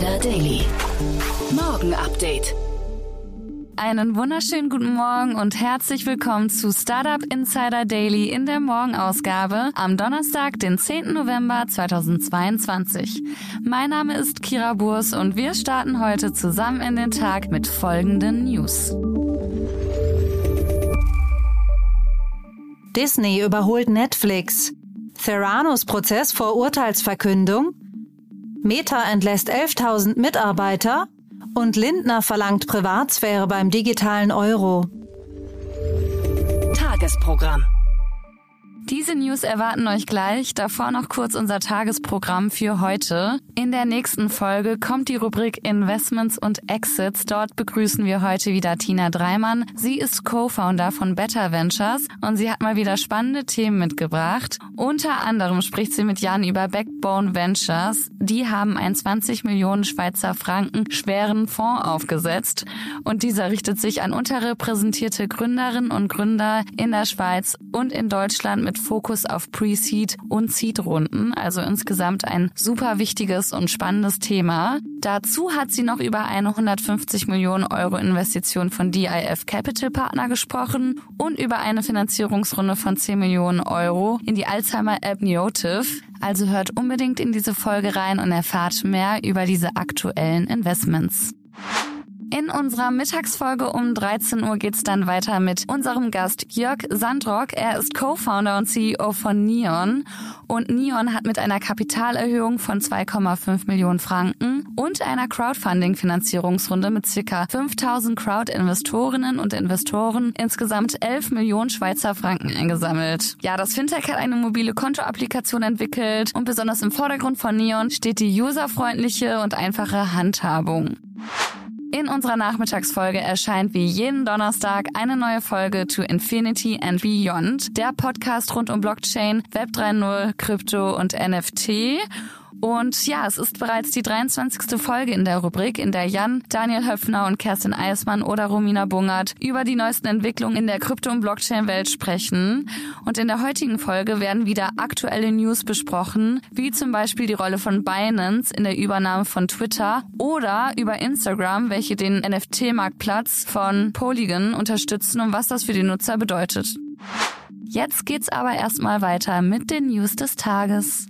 Insider Daily. Morgen Update. Einen wunderschönen guten Morgen und herzlich willkommen zu Startup Insider Daily in der Morgenausgabe am Donnerstag, den 10. November 2022. Mein Name ist Kira Burs und wir starten heute zusammen in den Tag mit folgenden News. Disney überholt Netflix. Theranos Prozess vor Urteilsverkündung. Meta entlässt 11.000 Mitarbeiter und Lindner verlangt Privatsphäre beim digitalen Euro. Tagesprogramm. Diese News erwarten euch gleich. Davor noch kurz unser Tagesprogramm für heute. In der nächsten Folge kommt die Rubrik Investments und Exits. Dort begrüßen wir heute wieder Tina Dreimann. Sie ist Co-Founder von Better Ventures und sie hat mal wieder spannende Themen mitgebracht. Unter anderem spricht sie mit Jan über Backbone Ventures. Die haben einen 20 Millionen Schweizer Franken schweren Fonds aufgesetzt und dieser richtet sich an unterrepräsentierte Gründerinnen und Gründer in der Schweiz und in Deutschland mit Fokus auf Pre-Seed und Seed-Runden. Also insgesamt ein super wichtiges und spannendes Thema. Dazu hat sie noch über eine 150 Millionen Euro Investition von DIF Capital Partner gesprochen und über eine Finanzierungsrunde von 10 Millionen Euro in die Alzheimer-App Neotive. Also hört unbedingt in diese Folge rein und erfahrt mehr über diese aktuellen Investments. In unserer Mittagsfolge um 13 Uhr geht's dann weiter mit unserem Gast Jörg Sandrock. Er ist Co-Founder und CEO von Neon. Und Neon hat mit einer Kapitalerhöhung von 2,5 Millionen Franken und einer Crowdfunding-Finanzierungsrunde mit circa 5000 Crowd-Investorinnen und Investoren insgesamt 11 Millionen Schweizer Franken eingesammelt. Ja, das Fintech hat eine mobile Kontoapplikation entwickelt und besonders im Vordergrund von Neon steht die userfreundliche und einfache Handhabung. In unserer Nachmittagsfolge erscheint wie jeden Donnerstag eine neue Folge to Infinity and Beyond, der Podcast rund um Blockchain, Web 3.0, Krypto und NFT. Und ja, es ist bereits die 23. Folge in der Rubrik, in der Jan, Daniel Höpfner und Kerstin Eismann oder Romina Bungert über die neuesten Entwicklungen in der Krypto- und Blockchain-Welt sprechen. Und in der heutigen Folge werden wieder aktuelle News besprochen, wie zum Beispiel die Rolle von Binance in der Übernahme von Twitter oder über Instagram, welche den NFT-Marktplatz von Polygon unterstützen und was das für die Nutzer bedeutet. Jetzt geht's aber erstmal weiter mit den News des Tages.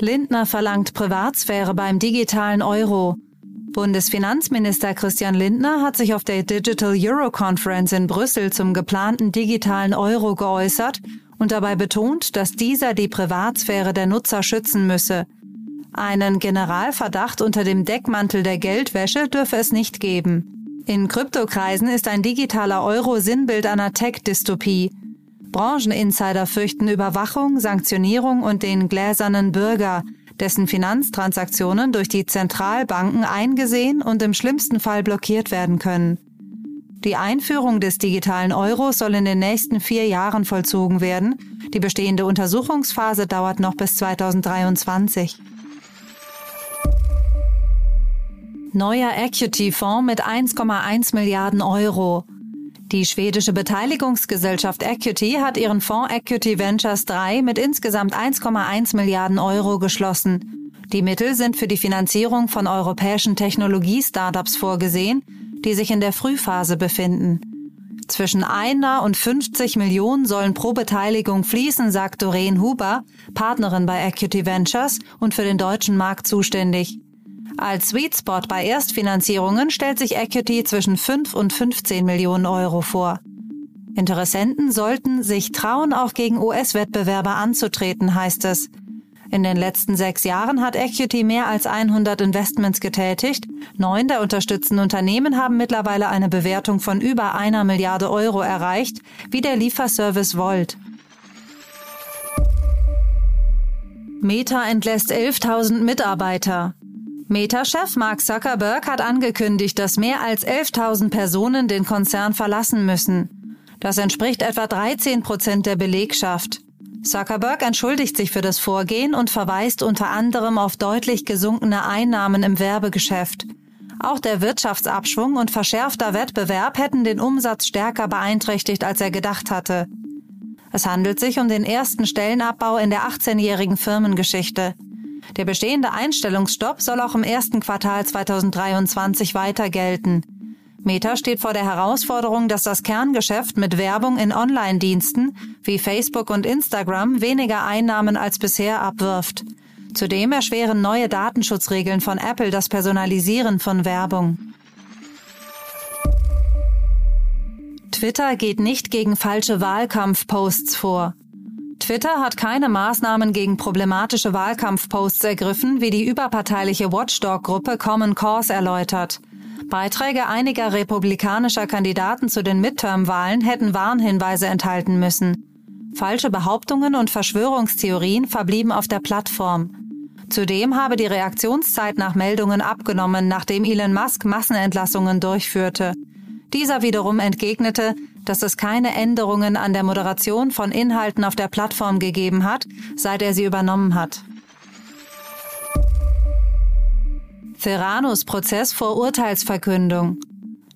Lindner verlangt Privatsphäre beim digitalen Euro. Bundesfinanzminister Christian Lindner hat sich auf der Digital Euro Conference in Brüssel zum geplanten digitalen Euro geäußert und dabei betont, dass dieser die Privatsphäre der Nutzer schützen müsse. Einen Generalverdacht unter dem Deckmantel der Geldwäsche dürfe es nicht geben. In Kryptokreisen ist ein digitaler Euro Sinnbild einer Tech-Dystopie. Brancheninsider fürchten Überwachung, Sanktionierung und den gläsernen Bürger, dessen Finanztransaktionen durch die Zentralbanken eingesehen und im schlimmsten Fall blockiert werden können. Die Einführung des digitalen Euros soll in den nächsten vier Jahren vollzogen werden. Die bestehende Untersuchungsphase dauert noch bis 2023. Neuer Equity-Fonds mit 1,1 Milliarden Euro. Die schwedische Beteiligungsgesellschaft Equity hat ihren Fonds Equity Ventures 3 mit insgesamt 1,1 Milliarden Euro geschlossen. Die Mittel sind für die Finanzierung von europäischen Technologie-Startups vorgesehen, die sich in der Frühphase befinden. Zwischen einer und 50 Millionen sollen pro Beteiligung fließen, sagt Doreen Huber, Partnerin bei Equity Ventures und für den deutschen Markt zuständig. Als Sweet Spot bei Erstfinanzierungen stellt sich Equity zwischen 5 und 15 Millionen Euro vor. Interessenten sollten sich trauen, auch gegen US-Wettbewerber anzutreten, heißt es. In den letzten sechs Jahren hat Equity mehr als 100 Investments getätigt. Neun der unterstützten Unternehmen haben mittlerweile eine Bewertung von über einer Milliarde Euro erreicht, wie der Lieferservice Volt. Meta entlässt 11.000 Mitarbeiter. Meta-Chef Mark Zuckerberg hat angekündigt, dass mehr als 11.000 Personen den Konzern verlassen müssen. Das entspricht etwa 13 Prozent der Belegschaft. Zuckerberg entschuldigt sich für das Vorgehen und verweist unter anderem auf deutlich gesunkene Einnahmen im Werbegeschäft. Auch der Wirtschaftsabschwung und verschärfter Wettbewerb hätten den Umsatz stärker beeinträchtigt, als er gedacht hatte. Es handelt sich um den ersten Stellenabbau in der 18-jährigen Firmengeschichte. Der bestehende Einstellungsstopp soll auch im ersten Quartal 2023 weiter gelten. Meta steht vor der Herausforderung, dass das Kerngeschäft mit Werbung in Online-Diensten wie Facebook und Instagram weniger Einnahmen als bisher abwirft. Zudem erschweren neue Datenschutzregeln von Apple das Personalisieren von Werbung. Twitter geht nicht gegen falsche Wahlkampfposts vor. Twitter hat keine Maßnahmen gegen problematische Wahlkampfposts ergriffen, wie die überparteiliche Watchdog-Gruppe Common Cause erläutert. Beiträge einiger republikanischer Kandidaten zu den Midterm-Wahlen hätten Warnhinweise enthalten müssen. Falsche Behauptungen und Verschwörungstheorien verblieben auf der Plattform. Zudem habe die Reaktionszeit nach Meldungen abgenommen, nachdem Elon Musk Massenentlassungen durchführte. Dieser wiederum entgegnete, dass es keine Änderungen an der Moderation von Inhalten auf der Plattform gegeben hat, seit er sie übernommen hat. Theranos Prozess vor Urteilsverkündung.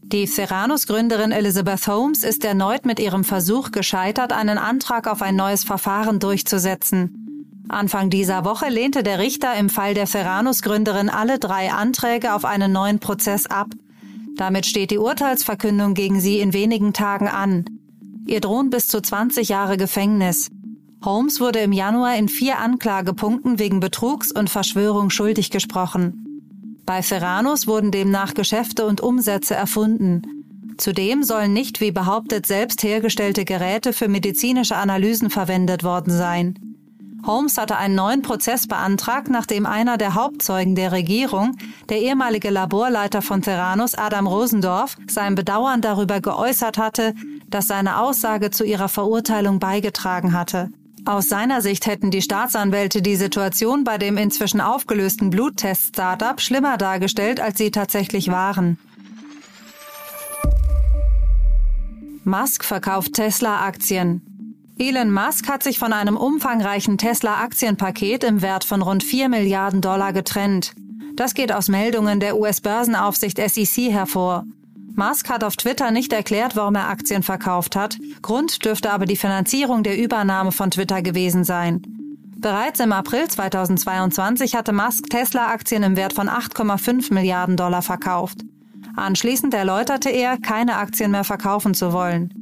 Die Theranos-Gründerin Elizabeth Holmes ist erneut mit ihrem Versuch gescheitert, einen Antrag auf ein neues Verfahren durchzusetzen. Anfang dieser Woche lehnte der Richter im Fall der Theranos-Gründerin alle drei Anträge auf einen neuen Prozess ab. Damit steht die Urteilsverkündung gegen sie in wenigen Tagen an. Ihr drohen bis zu 20 Jahre Gefängnis. Holmes wurde im Januar in vier Anklagepunkten wegen Betrugs und Verschwörung schuldig gesprochen. Bei Ferranos wurden demnach Geschäfte und Umsätze erfunden. Zudem sollen nicht wie behauptet selbst hergestellte Geräte für medizinische Analysen verwendet worden sein. Holmes hatte einen neuen Prozess beantragt, nachdem einer der Hauptzeugen der Regierung, der ehemalige Laborleiter von Theranos Adam Rosendorf, sein Bedauern darüber geäußert hatte, dass seine Aussage zu ihrer Verurteilung beigetragen hatte. Aus seiner Sicht hätten die Staatsanwälte die Situation bei dem inzwischen aufgelösten Bluttest-Startup schlimmer dargestellt, als sie tatsächlich waren. Musk verkauft Tesla-Aktien. Elon Musk hat sich von einem umfangreichen Tesla-Aktienpaket im Wert von rund 4 Milliarden Dollar getrennt. Das geht aus Meldungen der US-Börsenaufsicht SEC hervor. Musk hat auf Twitter nicht erklärt, warum er Aktien verkauft hat. Grund dürfte aber die Finanzierung der Übernahme von Twitter gewesen sein. Bereits im April 2022 hatte Musk Tesla-Aktien im Wert von 8,5 Milliarden Dollar verkauft. Anschließend erläuterte er, keine Aktien mehr verkaufen zu wollen.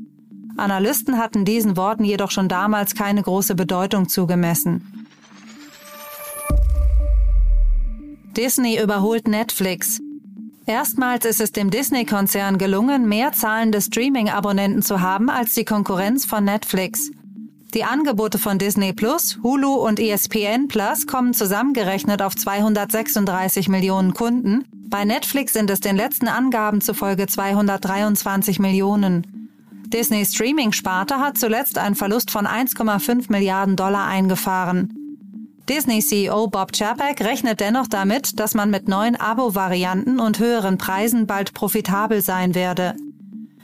Analysten hatten diesen Worten jedoch schon damals keine große Bedeutung zugemessen. Disney überholt Netflix. Erstmals ist es dem Disney-Konzern gelungen, mehr zahlende Streaming-Abonnenten zu haben als die Konkurrenz von Netflix. Die Angebote von Disney Plus, Hulu und ESPN Plus kommen zusammengerechnet auf 236 Millionen Kunden. Bei Netflix sind es den letzten Angaben zufolge 223 Millionen. Disney Streaming-Sparte hat zuletzt einen Verlust von 1,5 Milliarden Dollar eingefahren. Disney-CEO Bob Chapek rechnet dennoch damit, dass man mit neuen Abo-Varianten und höheren Preisen bald profitabel sein werde.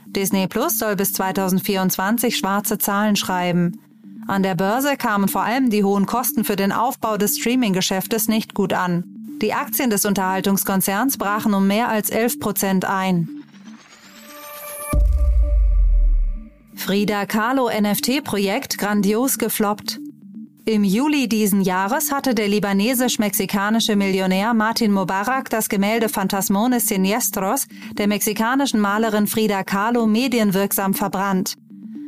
Disney Plus soll bis 2024 schwarze Zahlen schreiben. An der Börse kamen vor allem die hohen Kosten für den Aufbau des Streaming-Geschäftes nicht gut an. Die Aktien des Unterhaltungskonzerns brachen um mehr als 11 Prozent ein. Frida Kahlo NFT-Projekt grandios gefloppt. Im Juli diesen Jahres hatte der libanesisch-mexikanische Millionär Martin Mubarak das Gemälde Phantasmones Siniestros der mexikanischen Malerin Frida Kahlo medienwirksam verbrannt.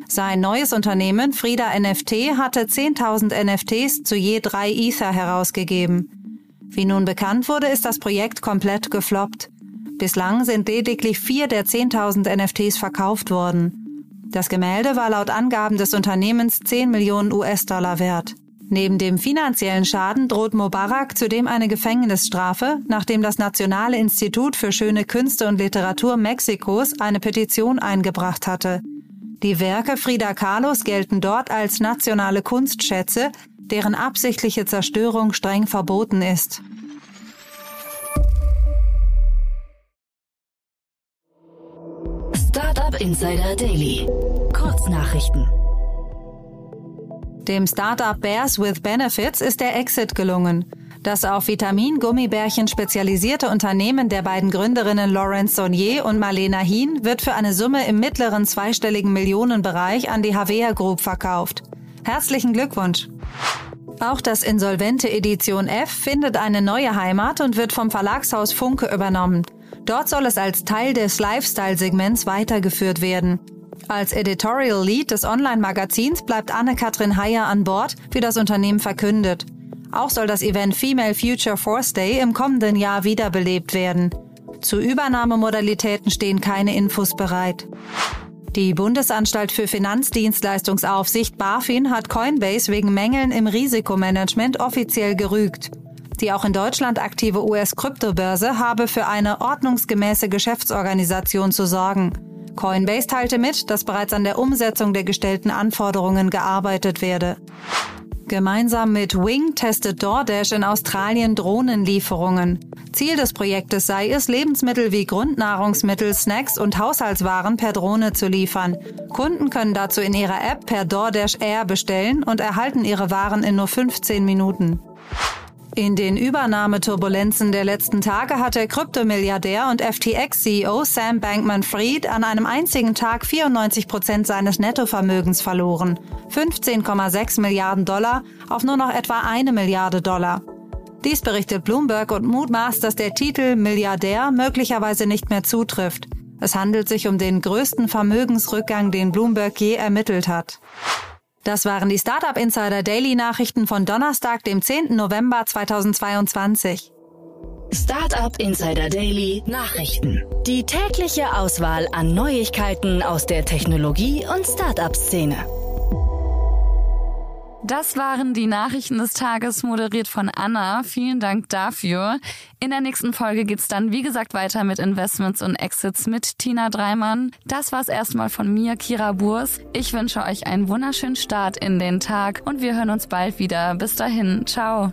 Sein neues Unternehmen Frida NFT hatte 10.000 NFTs zu je drei Ether herausgegeben. Wie nun bekannt wurde, ist das Projekt komplett gefloppt. Bislang sind lediglich vier der 10.000 NFTs verkauft worden. Das Gemälde war laut Angaben des Unternehmens 10 Millionen US-Dollar wert. Neben dem finanziellen Schaden droht Mubarak zudem eine Gefängnisstrafe, nachdem das Nationale Institut für schöne Künste und Literatur Mexikos eine Petition eingebracht hatte. Die Werke Frida Kahlos gelten dort als nationale Kunstschätze, deren absichtliche Zerstörung streng verboten ist. Insider Daily. Kurznachrichten. Dem Startup Bears with Benefits ist der Exit gelungen. Das auf Vitamin-Gummibärchen spezialisierte Unternehmen der beiden Gründerinnen Laurence Saunier und Marlena Hien wird für eine Summe im mittleren zweistelligen Millionenbereich an die Havea Group verkauft. Herzlichen Glückwunsch! Auch das insolvente Edition F findet eine neue Heimat und wird vom Verlagshaus Funke übernommen. Dort soll es als Teil des Lifestyle-Segments weitergeführt werden. Als Editorial Lead des Online-Magazins bleibt Anne-Katrin Heyer an Bord, wie das Unternehmen verkündet. Auch soll das Event Female Future Force Day im kommenden Jahr wiederbelebt werden. Zu Übernahmemodalitäten stehen keine Infos bereit. Die Bundesanstalt für Finanzdienstleistungsaufsicht BaFin hat Coinbase wegen Mängeln im Risikomanagement offiziell gerügt. Die auch in Deutschland aktive US-Kryptobörse habe für eine ordnungsgemäße Geschäftsorganisation zu sorgen. Coinbase teilte mit, dass bereits an der Umsetzung der gestellten Anforderungen gearbeitet werde. Gemeinsam mit Wing testet DoorDash in Australien Drohnenlieferungen. Ziel des Projektes sei es, Lebensmittel wie Grundnahrungsmittel, Snacks und Haushaltswaren per Drohne zu liefern. Kunden können dazu in ihrer App per DoorDash Air bestellen und erhalten ihre Waren in nur 15 Minuten. In den Übernahmeturbulenzen der letzten Tage hat der Kryptomilliardär und FTX-CEO Sam Bankman-Fried an einem einzigen Tag 94 Prozent seines Nettovermögens verloren. 15,6 Milliarden Dollar auf nur noch etwa eine Milliarde Dollar. Dies berichtet Bloomberg und mutmaßt, dass der Titel Milliardär möglicherweise nicht mehr zutrifft. Es handelt sich um den größten Vermögensrückgang, den Bloomberg je ermittelt hat. Das waren die Startup Insider Daily Nachrichten von Donnerstag, dem 10. November 2022. Startup Insider Daily Nachrichten. Die tägliche Auswahl an Neuigkeiten aus der Technologie- und Startup-Szene. Das waren die Nachrichten des Tages, moderiert von Anna. Vielen Dank dafür. In der nächsten Folge geht's dann, wie gesagt, weiter mit Investments und Exits mit Tina Dreimann. Das war's erstmal von mir, Kira Burs. Ich wünsche euch einen wunderschönen Start in den Tag und wir hören uns bald wieder. Bis dahin. Ciao.